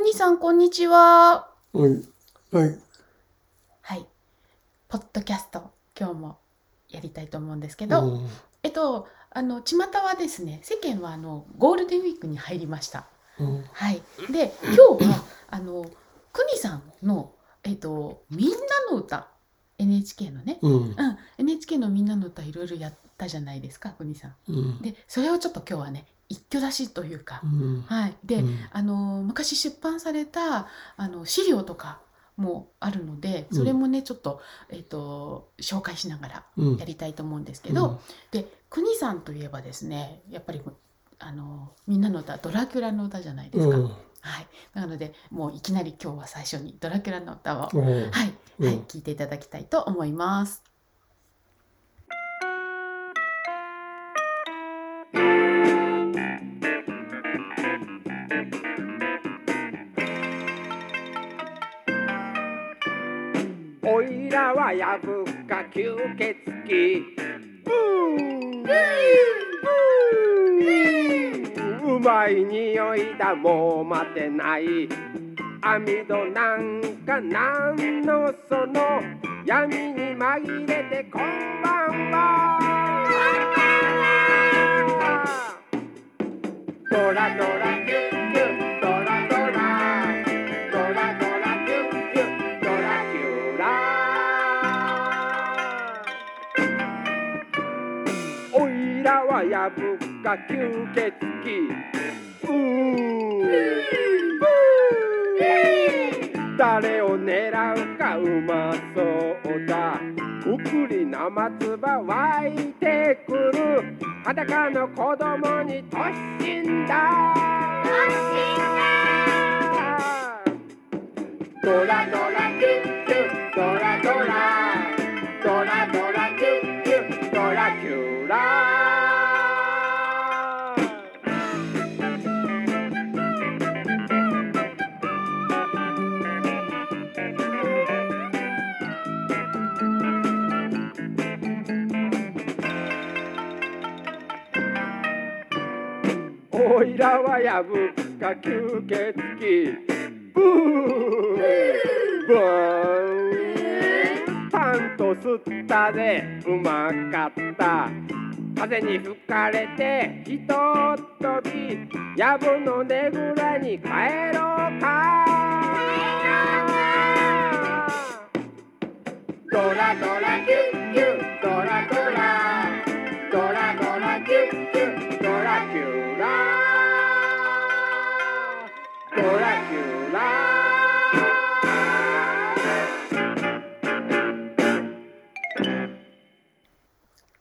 くにさん、こんにちは。はい。はい。はい。ポッドキャスト、今日もやりたいと思うんですけど、うんえっと、あの、巷はですね、世間はあの、ゴールデンウィークに入りました。うんはい。で、今日は、あの、くにさんの、えっと、みんなの歌、NHK のね、うんうん、NHK のみんなの歌いろいろやったじゃないですか、くにさん。うんで、それをちょっと今日はね、一挙出しというか。う、ん。はい。で、うん。あの昔出版されたあの資料とかもあるのでそれもね、ちょっと,、えっと紹介しながらうん。やりたいと思うんですけど、で国さんといえばですねやっぱりあのみんなの歌ドラキュラの歌じゃないですか。うん。はい、なのでもういきなり今日は最初にドラキュラの歌を、う。んはい、うん。はい、聞いていただきたいと思います。おいらはやぶか吸血鬼。ブーブーうまい匂いだもう待てない。網戸なんかなんのその闇に紛れてこんばんは。ドラドラらはやぶか吸血鬼。うー誰を狙うかうまそうだ。うくり生つば湧いてくる。裸の子供に突進だ。ドラドラキュッキュッ。ドラドラおいらはやぶか吸血鬼ブーブー。パンと吸ったでうまかった。風に吹かれてひとっ飛びやぶのねぐらに帰ろうか。ドラドラキュッキュドラドラ。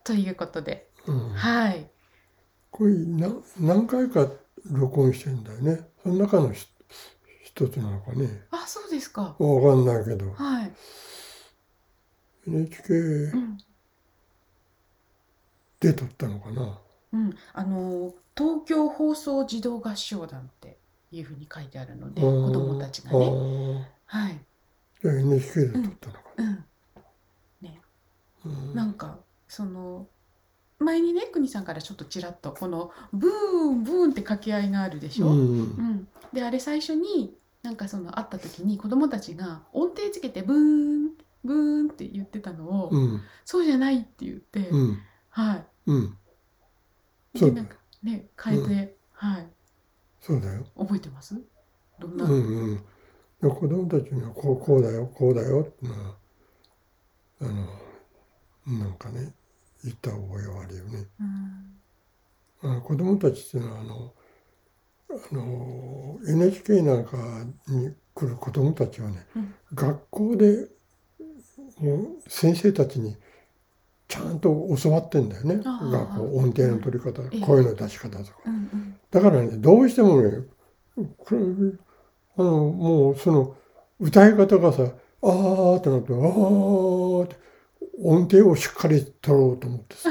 ということで、うん。はい、これな何回か録音してんだよね。その中のひ一つなのかね。あそうですか。わかんないけど。はい、NHK うん。で撮ったのかな。うん、あの東京放送児童合唱団っていうふうに書いてあるのでうん子供たちがあね、ー。はい、じゃあ NHK で撮ったのかうん、な。うん。なんかその前にね国さんからちょっとちらっとこのブーンブーンって掛け合いがあるでしょ？ううんんであれ最初になんかその会った時に子供たちが音程つけてブーンブーンって言ってたのを、うんそうじゃないって言って、うんはい。うんでなんかね変えて、はいそうだよ。覚えてます？どんな？うんうん。で子供たちにはこうこうだよこうだよってのはあのなんかね言った覚えはあるよね。うん。子供たちっていうのはあのあの NHK なんかに来る子供たちはね、うん。学校でもう先生たちにちゃんと教わってんだよね。学校音程の取り方、ええ。声の出し方とか。うんうん。だからねどうしてもねこれあのもうその歌い方がさ「あー」ってなって「あー」って音程をしっかり取ろうと思ってさ。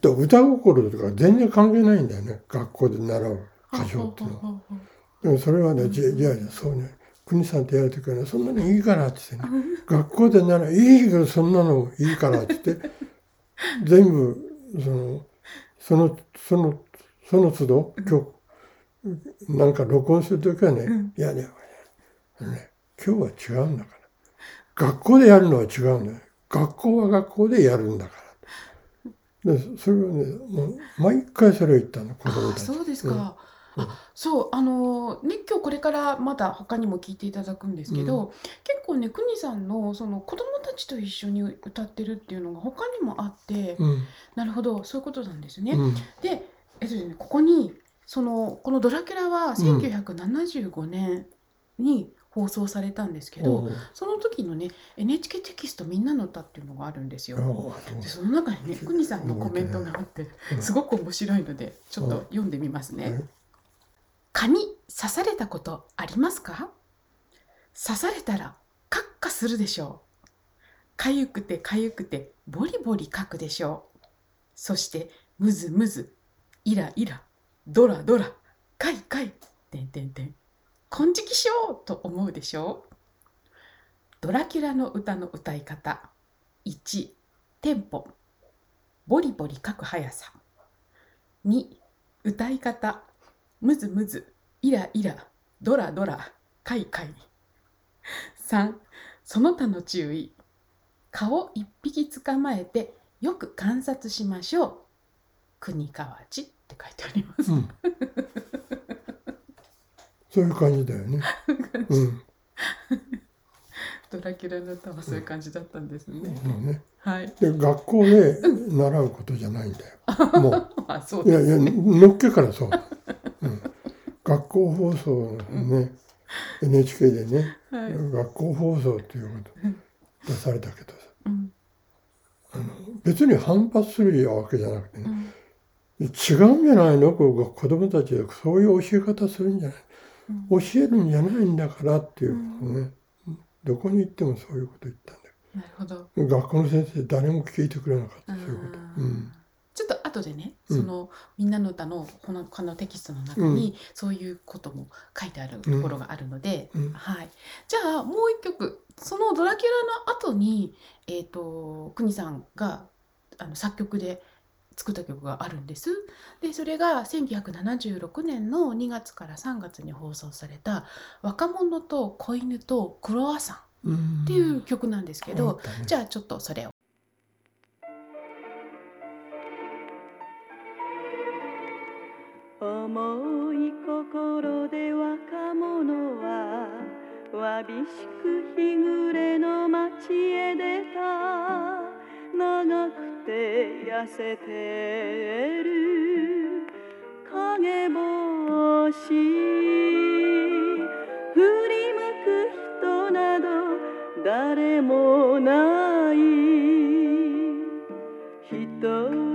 で 歌心とか全然関係ないんだよね。学校で習う歌唱っていうのは。でもそれはね「じゃいやいやそうね。国さんとやるときはねそんなのいいから」って言ってね。学校で習う「いいけどそんなのいいから」って言って全部そのそのそのその都度曲なんか録音するときはね、うん。いやねあのね、今日は違うんだから。学校でやるのは違うんだよ。学校は学校でやるんだから。でそれをね、もう毎回それを言ったの、子供たち。そうですうんか。うんあ、そう、あのね、今日これからまだ他にも聞いていただくんですけど、結構ね、くにさんのその子供たちと一緒に歌ってるっていうのが他にもあって、うん。なるほど、そういうことなんですね。うん。で、えっとね、ここにそのこのドラキュラはうん1975年に放送されたんですけど、その時のね NHK テキストみんなの歌っていうのがあるんですよ。でその中にねくにさんのコメントがあってうんすごく面白いのでちょっと読んでみますね。はい蚊に刺されたことありますか？刺されたらカッカするでしょう。かゆくてかゆくてボリボリかくでしょう。そしてムズムズイライラドラドラカイカイてんてんてん金色しようと思うでしょ？う。ドラキュラの歌の歌い方。1テンポ。ボリボリ書く速さ。2歌い方。ムズムズイライラ。ドラドラ。カイカイ。3その他の注意。顔一匹捕まえてよく観察しましょう。国川地って書いてあります、うん。そういう感じだよね。うん。ドラキュラの歌はそういう感じだったんですね、もうね。はい。で、学校で習うことじゃないんだよ。もう。あそういやいや、のっけからそう。うん、学校放送ね、NHK でね、はい、学校放送っていうこと出されたけどさ、うん。別に反発するわけじゃなくてね、うん。違うんじゃないの？こう子供たちはそういう教え方するんじゃない、うん教えるんじゃないんだからっていうことね、どこに行ってもそういうこと言ったんだなるほど。よ学校の先生誰も聞いてくれなかったそういうこと、うん、ちょっと後でね、うん。そのみんなの歌のこのこのテキストの中に、そういうことも書いてあるところがあるので、うん。はい。じゃあもう一曲。そのドラキュラの後にえっ、と国さんがあの作曲で作った曲があるんです。でそれが1976年の2月から3月に放送された「若者と子犬とクロワッサン」うんっていう曲なんですけど、じゃゃあちょっとそれを。重い心で若者はわびしく日暮れの街へ出た長くて痩せてる。影帽子振り向く人など誰もない。一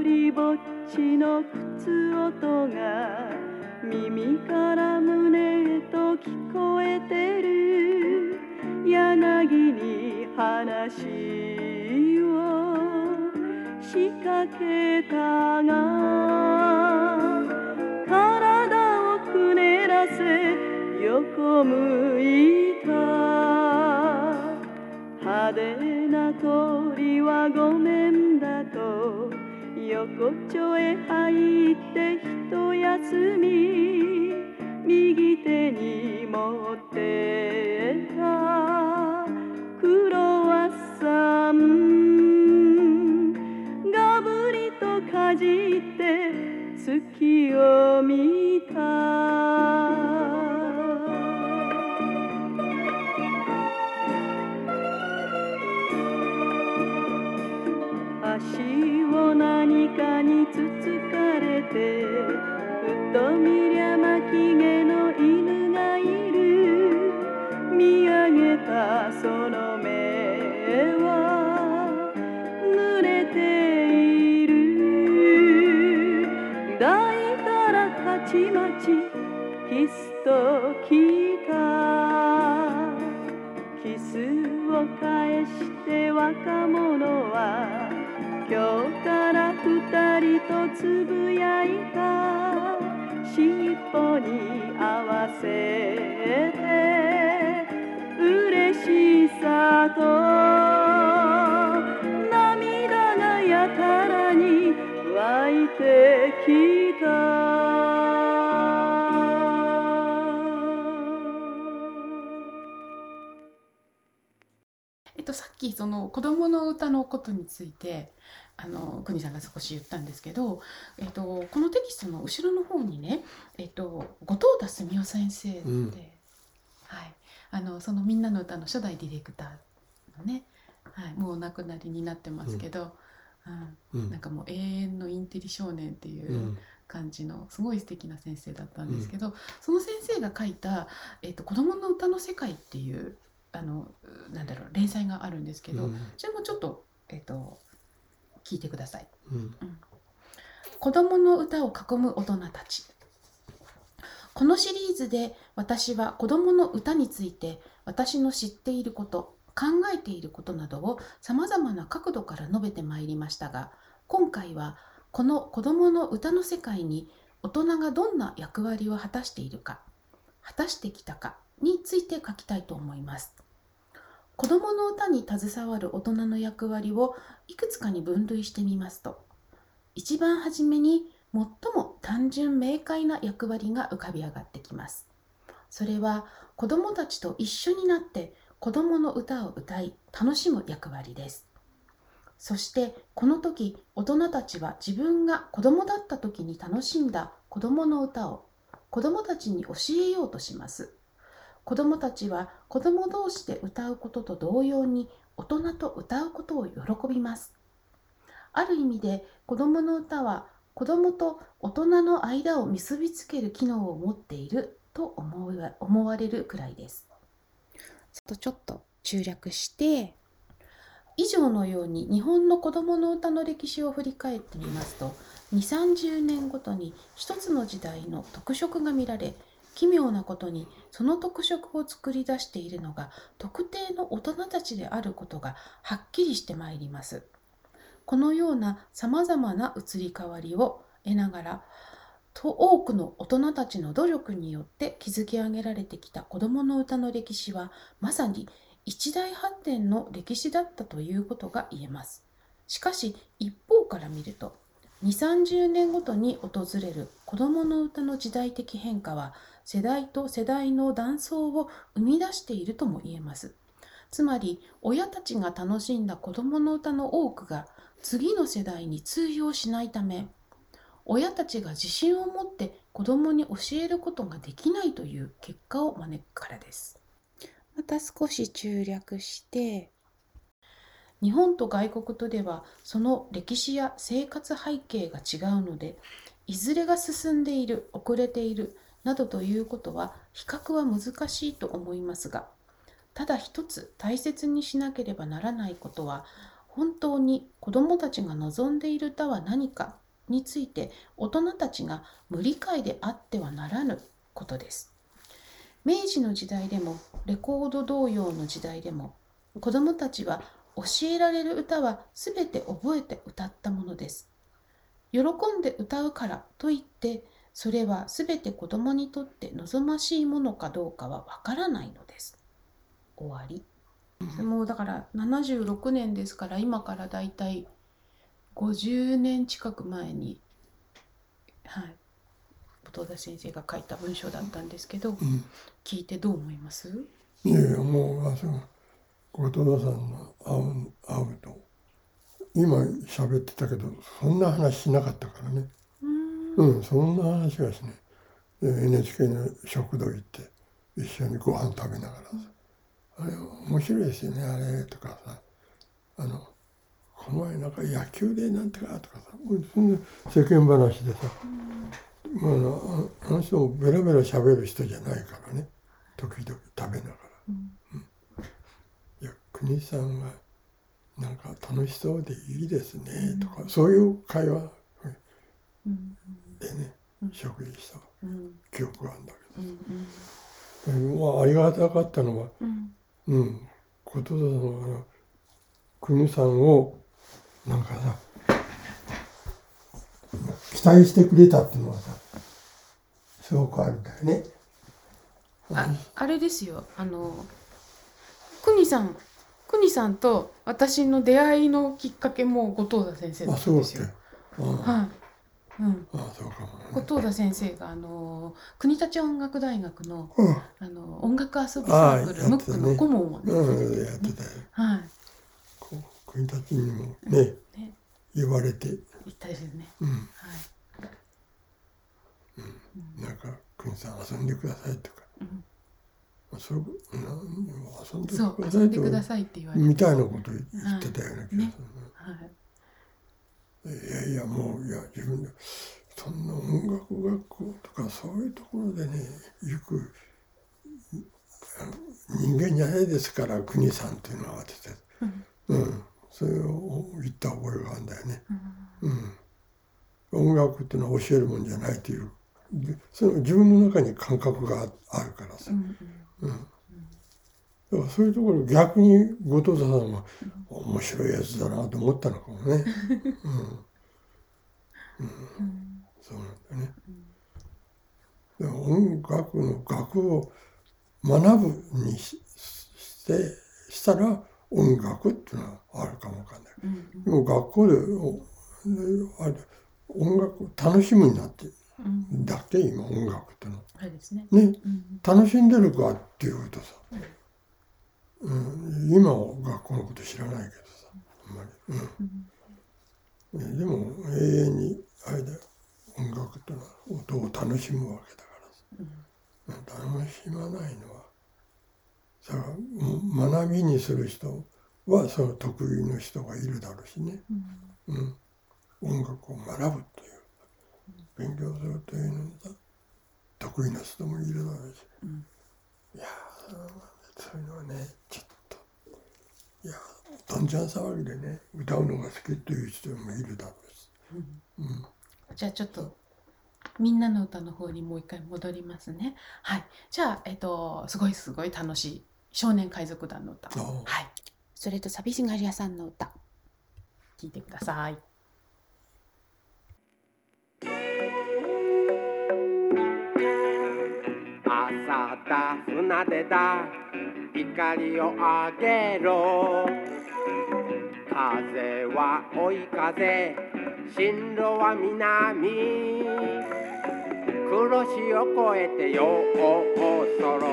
人ぼっちの靴音が耳から胸けたが体をくねらせ横向いた。派手な鳥はごめんだと横丁へ入って一休み。た。その目は濡れている抱いた。らたちまちキスときた。キスを返して若者は今日から二人とつぶやいた。尻尾に合わせて。さと涙がやたらに湧いてきた。と、さっきその子供の歌のことについてあの国さんが少し言ったんですけど、えっと、このテキストの後ろの方にね、えっと、後藤田澄夫先生で、うん。はい、あのその「みんなの歌の初代ディレクターのね、はい、もうお亡くなりになってますけど、うん。うん。なんかもう永遠のインテリ少年っていううん。感じのすごい素敵な先生だったんですけど、その先生が書いた「えっと子供の歌の世界」っていうあのなんだろう連載があるんですけど、うん。それもちょっと,、えっと聞いてください。うん。子供の歌を囲む大人たちこのシリーズで私は子供の歌について私の知っていること考えていることなどをさまざまな角度から述べてまいりましたが今回はこの子供の歌の世界に大人がどんな役割を果たしているか果たしてきたかについて書きたいと思います。子供の歌に携わる大人の役割をいくつかに分類してみますと一番初めに最も単純明快な役割が浮かび上がってきます。それは子供たちと一緒になって子供の歌を歌い楽しむ役割です。そしてこの時大人たちは自分が子供だった時に楽しんだ子供の歌を子供たちに教えようとします。子供たちは子供同士で歌うことと同様に大人と歌うことを喜びます。ある意味で子供の歌は子供と大人の間を結びつける機能を持っていると思わ思われるくらいです。ちょっと中略して以上のように日本の子供の歌の歴史を振り返ってみますと2 3 0年ごとに一つの時代の特色が見られ奇妙なことにその特色を作り出しているのが特定の大人たちであることがはっきりしてまいります。このようなさまざまな移り変わりを得ながらと多くの大人たちの努力によって築き上げられてきた子どもの歌の歴史はまさに一大発展の歴史だったということが言えます。しかし一方から見ると2 3 0年ごとに訪れる子どもの歌の時代的変化は世代と世代の断層を生み出しているとも言えます。つまり親たちが楽しんだ子どもの歌の多くが次の世代に通用しないため親たちが自信を持って子どもに教えることができないという結果を招くからです。また少し中略して日本と外国とではその歴史や生活背景が違うのでいずれが進んでいる遅れているなどということは比較は難しいと思いますがただ一つ大切にしなければならないことは本当に子どもたちが望んでいる歌は何かについて大人たちが無理解であってはならぬことです。明治の時代でもレコード童謡の時代でも子どもたちは教えられる歌は全て覚えて歌ったものです。喜んで歌うからといってそれは全て子どもにとって望ましいものかどうかはわからないのです。終わり。もうだから76年ですから今からだいたい50年近く前に、はい、後藤田先生が書いた文章だったんですけど、うん。聞いてどう思います？いやいやもうあその後藤田さんの会う会うと今喋ってたけどそんな話しなかったからね。うーん。うんそんな話はしない。で NHK の食堂行って一緒にご飯食べながらさ「あれ面白いですよねあれ」とかさ「あのこの前なんか野球でなんとか」とかさもうそんな世間話でさ、まあ、あの人もベラベラ喋る人じゃないからね時々食べながら。うん。いや国さんがなんか楽しそうでいいですねとか、そういう会話うん。でねうん食事したうん。記憶があるんだうんけど、でまあ、ありがたかったのはうん。うん後藤田さんがあの国さんをなんかさ期待してくれたっていうのはさすごくあるんだよね。ああれですよ。あの国さん国さんと私の出会いのきっかけも後藤田先生だあったんですよ。あ。はい、うん、あそうか田先生があの国立音楽大学のうんあの音楽遊びサークル、ねムックの顧問をね、うん、やってたよ。はい、君たちにもねね言われて、言ったですね。うん、はい。なんか「君さん遊んでください」とかうん「そ遊んでください」って言われて。みたいなこと言ってたような気がするね。はい。いやいやもういや自分でそんな音楽学校とかそういうところでね行く人間じゃないですから国さんっていうのは私たち。うん。うん。それを言った覚えがあるんだよね。うん。うん、音楽っていうのは教えるもんじゃないという。でその自分の中に感覚がああるからさ。う、ん。うん、だからそういうところ逆に後藤田さんは面白いやつだなと思ったのかもね。うん。うん。そうなんだね。音楽の学を学ぶにししてしたら音楽っていうのはあるかもわかんない。うんでも学校であれ音楽を楽しむになって。うん。だって今音楽っての。はね。ね。うん楽しんでるかっていうとさ、うん、今は学校のこと知らないけどさあんまり。うん。うん、でも永遠にあれだよ。音楽ってのは音を楽しむわけだからさ、うん。楽しまないのはさうん学びにする人はその得意の人がいるだろうしね、うん。うん、音楽を学ぶという。勉強するというのにさ得意な人もいるだろうし、うん。いやーそういうのはねちょっといやどんちゃん騒ぎでね歌うのが好きという人もいるだろうし。うんじゃあちょっとみんなの歌の方にもう一回戻りますね。はい。じゃあえっとすごいすごい楽しい少年海賊団の歌。はい。それと寂しがり屋さんの歌聞いてください。朝だ船出だ。怒りをあげろ。風は追い風。進路は南。黒潮を越えてよう。そろ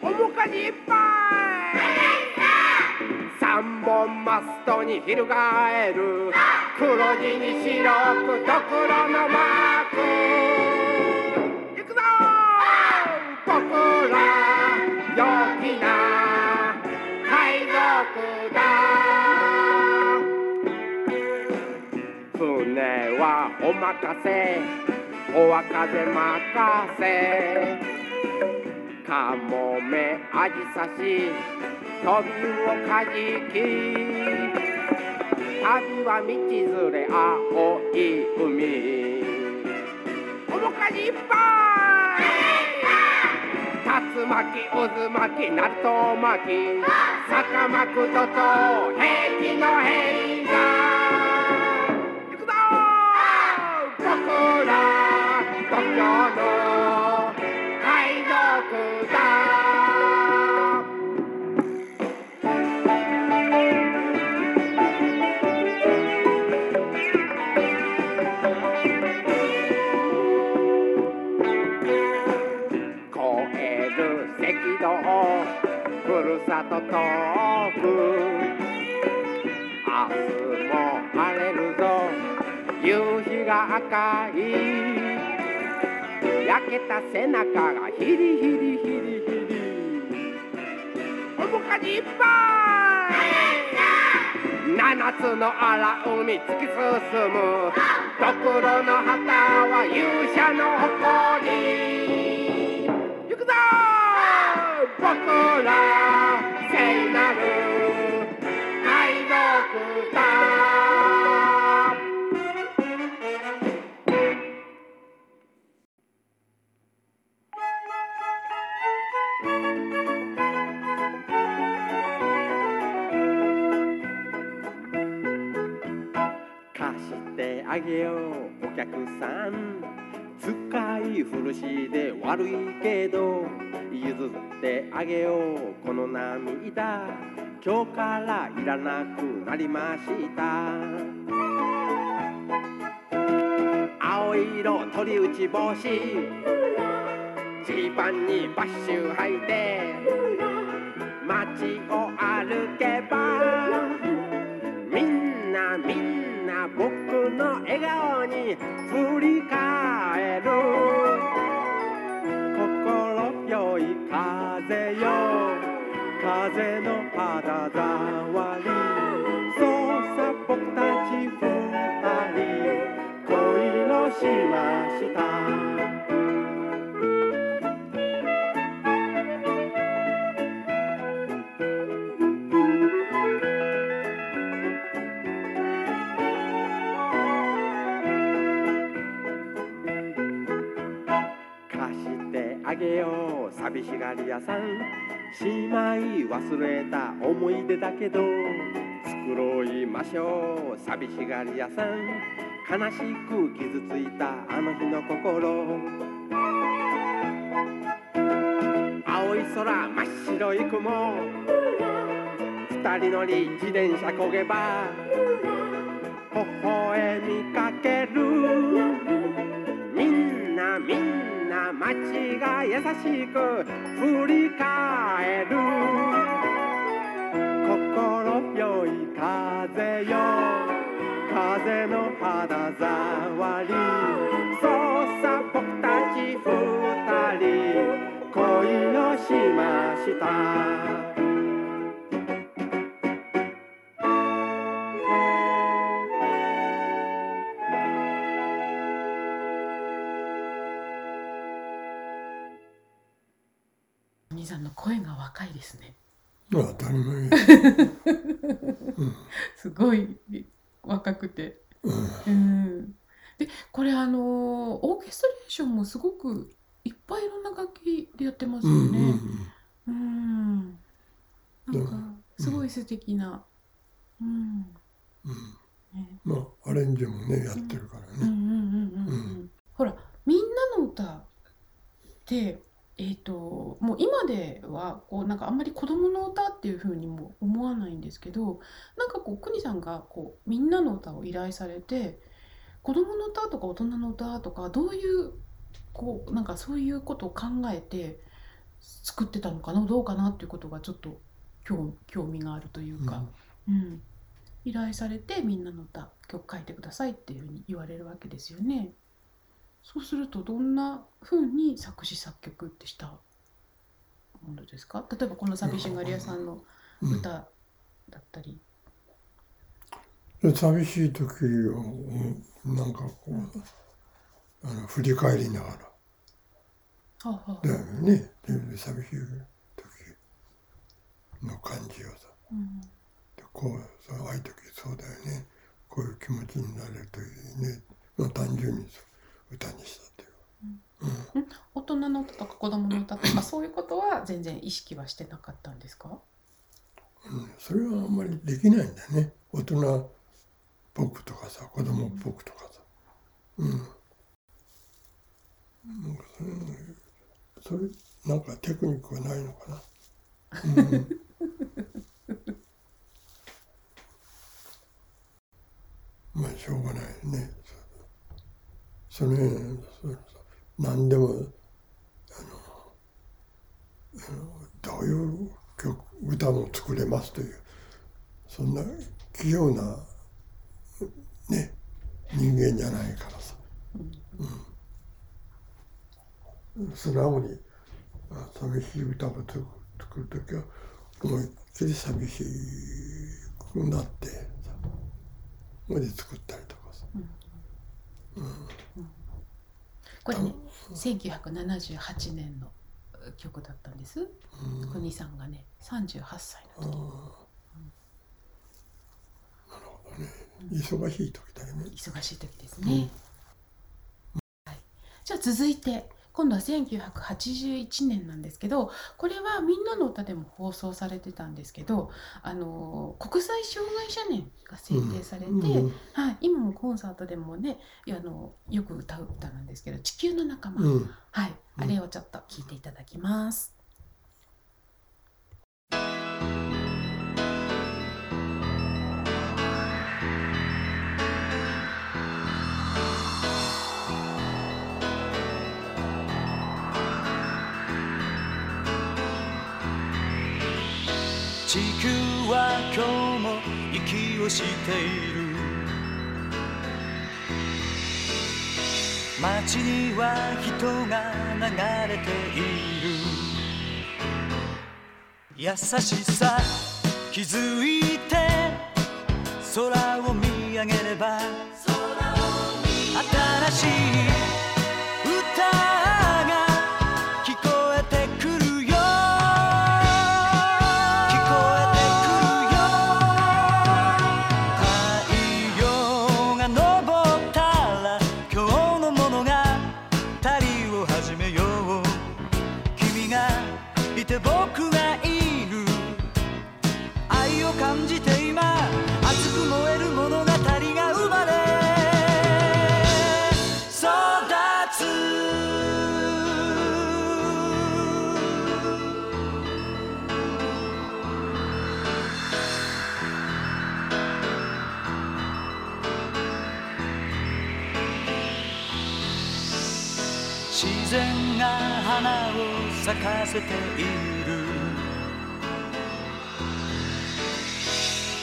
面かじいっぱい。三本マストに翻る。黒地に白くドクロのマーク。お任せ。おわかで任せ。かもめあじさし飛びをかじき。旅は道連れ青い海。面かじいっぱい竜巻渦巻きナルト巻き坂巻くとと平気の平が行くぞ僕ら東京の赤い焼けた背中がヒリヒリヒリヒリ面かじいっぱい七つの荒海突き進むドクロの旗は勇者の誇り行くぞ僕ら聖なるあげようこの涙今日からいらなくなりました。青色鳥打ち帽子ジーパンにバッシュ履いて。街を歩けば。みんなみんな僕の笑顔に振り返がり屋さんしまい忘れた思い出だけど作いましょう寂しがり屋さん。悲しく傷ついたあの日の心。青い空真っ白い雲。二人乗り自転車こげば。微笑みかける街が優しく振り返る。心よい風よ。風の肌触り。そうさ僕たち二人。恋をしました。若いですね。当たり前。すごい若くて。うん。でこれあのオーケストレーションもすごくいっぱいいろんな楽器でやってますようんうんねうん。なんかすごい素敵な。うん。うん。ね。まあアレンジもねやってるからね。うんうんうんうん。うん。ほら「みんなの歌」ってえっ、ともう今ではこうなんかあんまり子供の歌っていうふうにも思わないんですけどなんかこう邦さんがこうみんなの歌を依頼されて子供の歌とか大人の歌とかどういうこうなんかそういうことを考えて作ってたのかなどうかなっていうことがちょっと興興味があるというか。うん、依頼されてみんなの歌曲書いてくださいっていうふうに言われるわけですよね。そうするとどんなふうに作詞作曲ってしたものですか？例えばこの寂しがり屋さんのうん。歌だったり。で寂しい時をうんなんかこうあの振り返りながら。はあはあ。だよね。で寂しい時の感じをさ。うん。でこうそうああいう時そうだよね。こういう気持ちになれるといいね、まあ、単純にそう歌にしたっていう。大人の歌とか子供の歌とか そういうことは全然意識はしてなかったんですか？うん、それはあんまりできないんだね。大人っぽくとかさ子供っぽくとかさ。うん。なんかそれそれなんかテクニックはないのかな。うん。まあしょうがないねそそれそれ何でもあのどういう曲歌も作れますというそんな器用なね人間じゃないからさ、うん、素直にあ寂しい歌を作作る時は思いっきり寂しくなってさそれで作ったりとかさ、これね1978年の曲だったんです。国さんがね38歳の時。忙しい時だよね。忙しい時ですね。はい、じゃあ続いて今度は1981年なんですけどこれは「みんなの歌」でも放送されてたんですけどあの国際障害者年が制定されて、うんはい、今もコンサートでもねあのよく歌う歌なんですけど「地球の仲間」うん。はい、うん。あれをちょっと聞いていただきます。地球は今日も息をしている。街には人が流れている。優しさ気づいて空を見上げれば新しいせている。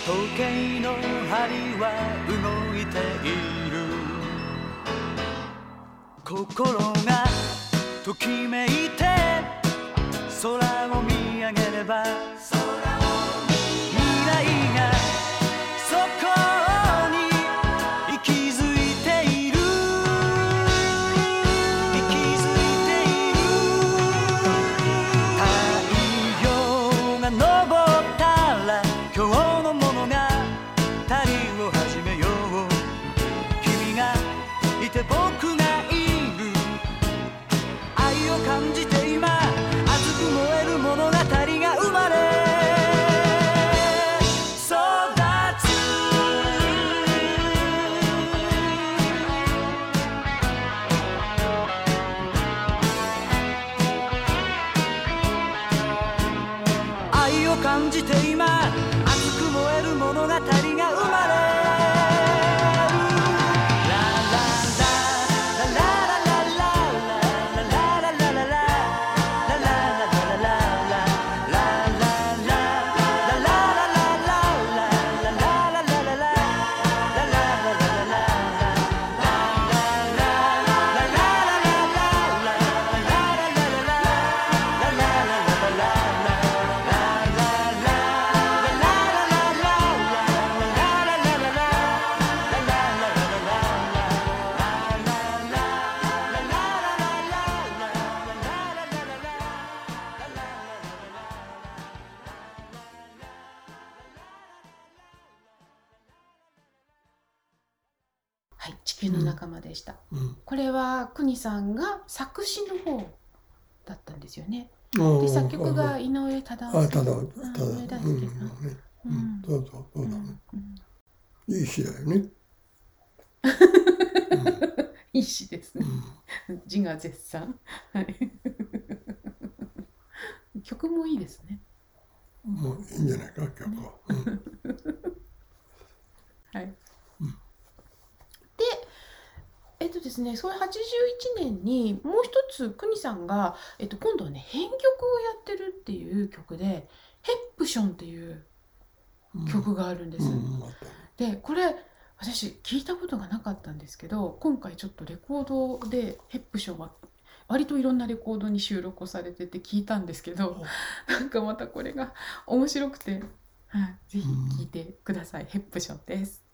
時計の針は動いている。心がときめいて空を見上げればした。うんこれは国さんが作詞の方だったんですよね。うんで作曲が井上忠あ夫ただただあ上田うん介さんねううんんそうそうそうだねうんいい詩だよね いい詩ですね。うん自画絶賛。はい。曲もいいですね。もういいんじゃないか曲はうん はい。えっとですね、そういう81年にもう一つ国さんが、えっと、今度はね編曲をやってるっていう曲で「ヘップション」っていううん曲があるんです。うんでこれ私聞いたことがなかったんですけど今回ちょっとレコードでヘップションは割といろんなレコードに収録をされてて聞いたんですけどなんかまたこれが面白くて、はい、ぜひ聞いてください、ヘップションです。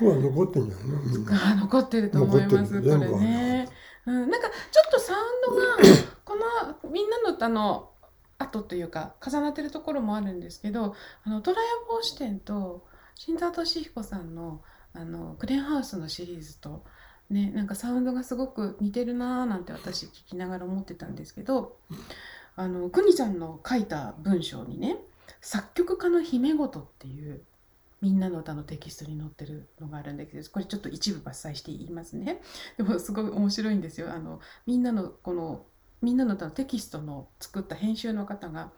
そこは残ってんじゃないのみんな。あ 残ってると思いますこれね。うん、なんかちょっとサウンドがこのみんなの歌の後というか重なってるところもあるんですけどあの虎屋帽子店と新沢俊彦さんのあのクレーンハウスのシリーズとねなんかサウンドがすごく似てるなーなんて私聞きながら思ってたんですけどあの邦ちゃんの書いた文章にね「作曲家の姫事」っていうみんなの歌のテキストに載ってるのがあるんだけどこれちょっと一部抜粋して言いますね。でもすごい面白いんですよ。あのみんなのこのみんなの歌のテキストの作った編集の方が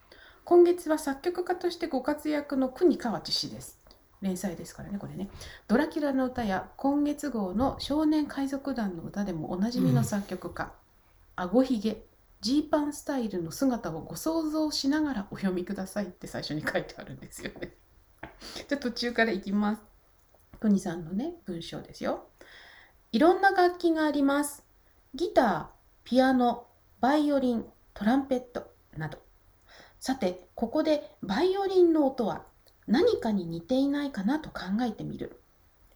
今月は作曲家としてご活躍の国河内氏です。連載ですからねこれね。ドラキュラの歌や今月号の少年海賊団の歌でもおなじみの作曲家、あごひげジーパンスタイルの姿をご想像しながらお読みくださいって最初に書いてあるんですよね。じゃあ途中からいきます。トニさんのね、文章ですよ。いろんな楽器があります。ギター、ピアノ、バイオリン、トランペットなど。さて、ここでバイオリンの音は何かに似ていないかなと考えてみる。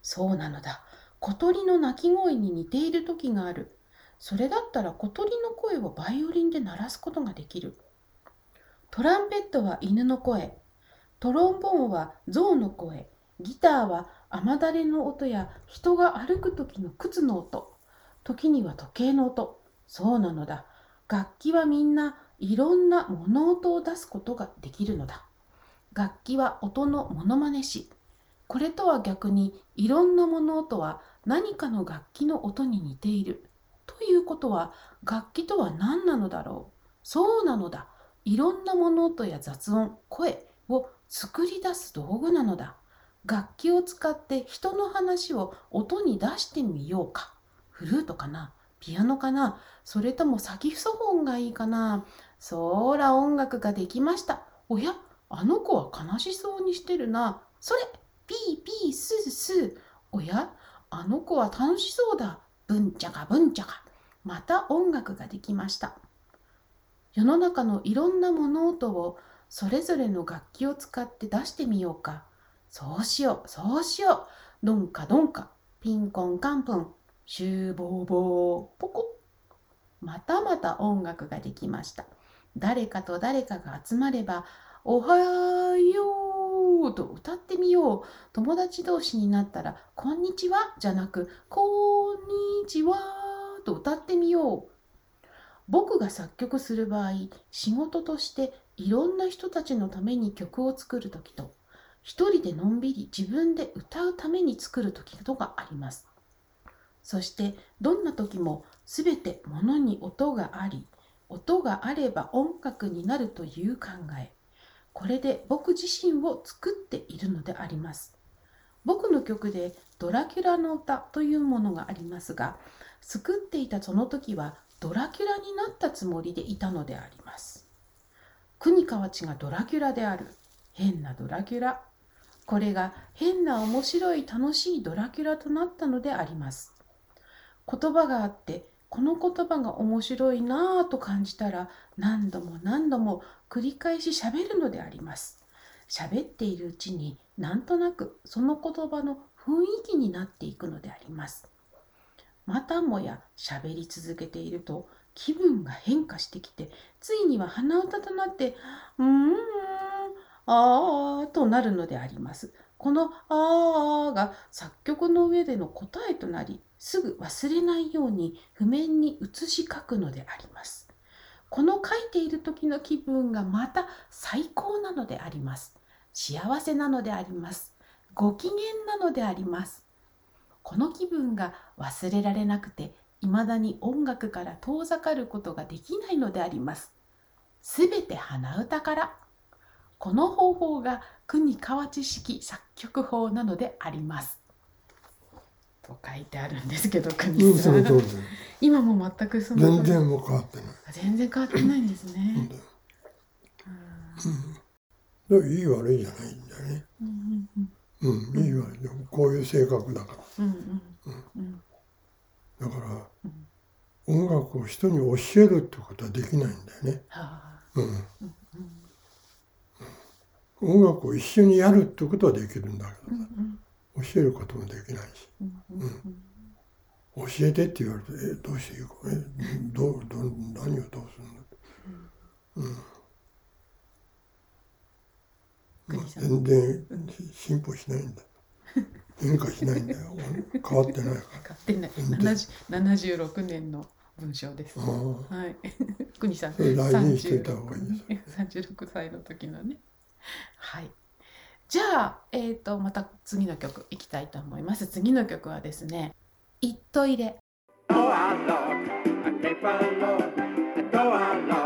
そうなのだ。小鳥の鳴き声に似ている時がある。それだったら小鳥の声をバイオリンで鳴らすことができる。トランペットは犬の声、トロンボーンは象の声、ギターは雨だれの音や人が歩く時の靴の音、時には時計の音。そうなのだ。楽器はみんないろんな物音を出すことができるのだ。楽器は音のモノマネ師。これとは逆にいろんな物音は何かの楽器の音に似ている。ということは楽器とは何なのだろうそうなのだ。いろんな物音や雑音、声作り出す道具なのだ。楽器を使って人の話を音に出してみようか。フルートかな？ピアノかな？それともサキソフォンがいいかな？そーら音楽ができました。おや？あの子は悲しそうにしてるな。それピーピースースー。おや？あの子は楽しそうだ。ブンチャカブンチャカ。また音楽ができました。世の中のいろんな物音をそれぞれの楽器を使って出してみようか。そうしよう、そうしよう。ドンカドンカ、ピンコンカンプン、シューボーボー、ポコ。またまた音楽ができました。誰かと誰かが集まれば、おはようと歌ってみよう。友達同士になったら、こんにちはじゃなく、こんにちはと歌ってみよう。僕が作曲する場合、仕事としていろんな人たちのために曲を作るときと、一人でのんびり自分で歌うために作るとがあります。そして、どんな時もすべて物に音があり、音があれば音楽になるという考え。これで僕自身を作っているのであります。僕の曲でドラキュラの歌というものがありますが、作っていたその時はドラキュラになったつもりでいたのであります。国河内がドラキュラである。変なドラキュラ。これが変な面白い楽しいドラキュラとなったのであります。言葉があって、この言葉が面白いなぁと感じたら何度も何度も繰り返し喋るのであります。喋っているうちになんとなくその言葉の雰囲気になっていくのであります。またもや喋り続けていると気分が変化してきてついには鼻歌となってうーんあーとなるのであります。このあーが作曲の上での答えとなりすぐ忘れないように譜面に写し書くのであります。この書いている時の気分がまた最高なのであります。幸せなのであります。ご機嫌なのであります。この気分が忘れられなくて、未だに音楽から遠ざかることができないのであります。すべて鼻歌から。この方法が国河内式作曲法なのであります。と書いてあるんですけど、うん、国さん。今も全くその全然もう変わってない。全然変わってないんですね。ういい悪いじゃないんだよね。うんうんうんうん、いい悪いこういう性格だから。うんうんうんだから、音楽を人に教えるってことはできないんだよね。はあ。うん。音楽を一緒にやるってことはできるんだけどさ、教えることもできないし、うんうんうん。教えてって言われて、え、どうしていいか、え、どう、どう、何をどうするん。だって。うん。まあ全然進歩しないんだ。変化しないんだよ。変わってないか買ってない全然70 76年の文章です。はい。国さん、それ大事にしてた方がいいです三十六歳の時のね。はい。じゃあ、えっ、と、また次の曲いきたいと思います。次の曲はですね。いっといれ。Door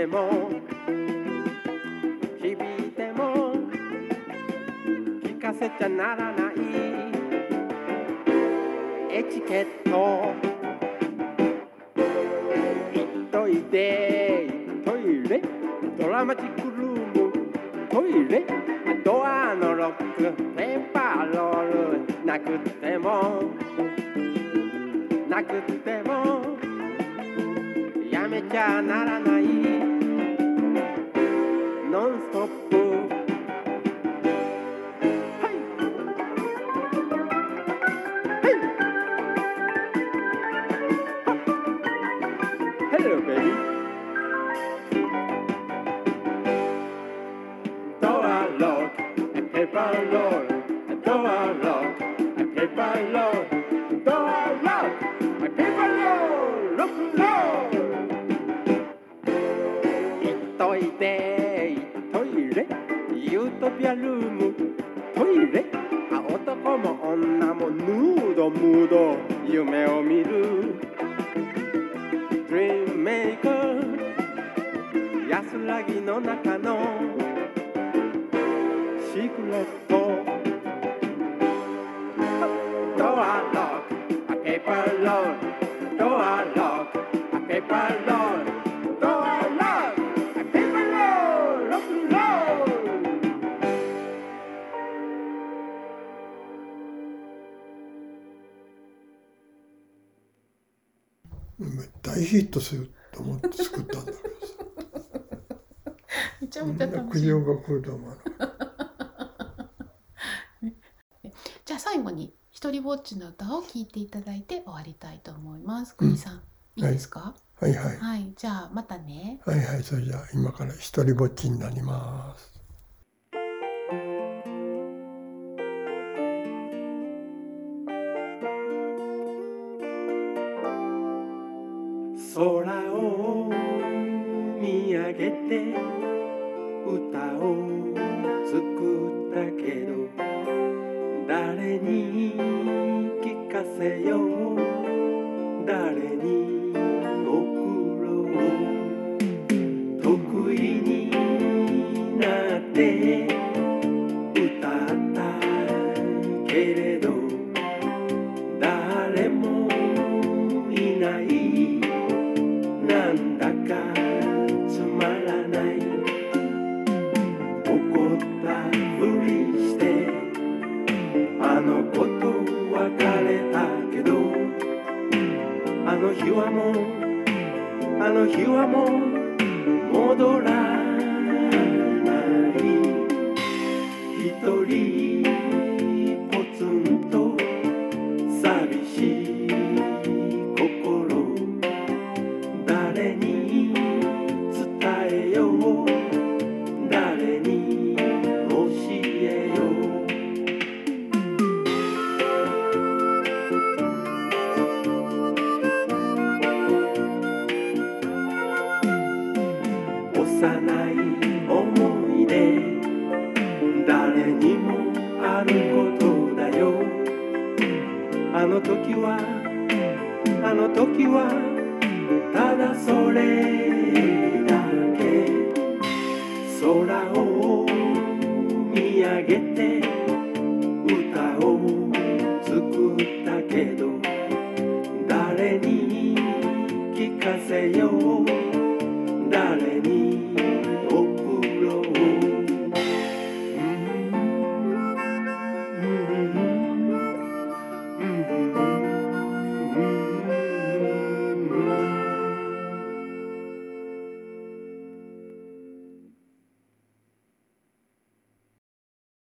ても、響いても、聞かせちゃならない。エチケット。行っといてトイレ。ドラマチックルーム。トイレ。ドアのロック。ペーパーロール。なくても。なくても。やめちゃならない。unstoppable. Hey. Hey. Ha. Door lock, a paper lock, a door lock, a paper lock. トイレ？あ男も女もヌードムード。夢を見る。Dreammaker 安らぎのなかの。シークレット。ドアロック。ペーパーロールドアロック。ペーパーロール大ヒットすると思って作ったんだけどさ。めちゃめちゃ楽しい。苦情が来ると思わな。じゃあ最後に一人ぼっちの歌を聴いていただいて終わりたいと思います。国さん、いいですか？はいはい。はい、じゃあまたね。はいはい、それじゃあ今から一人ぼっちになります。う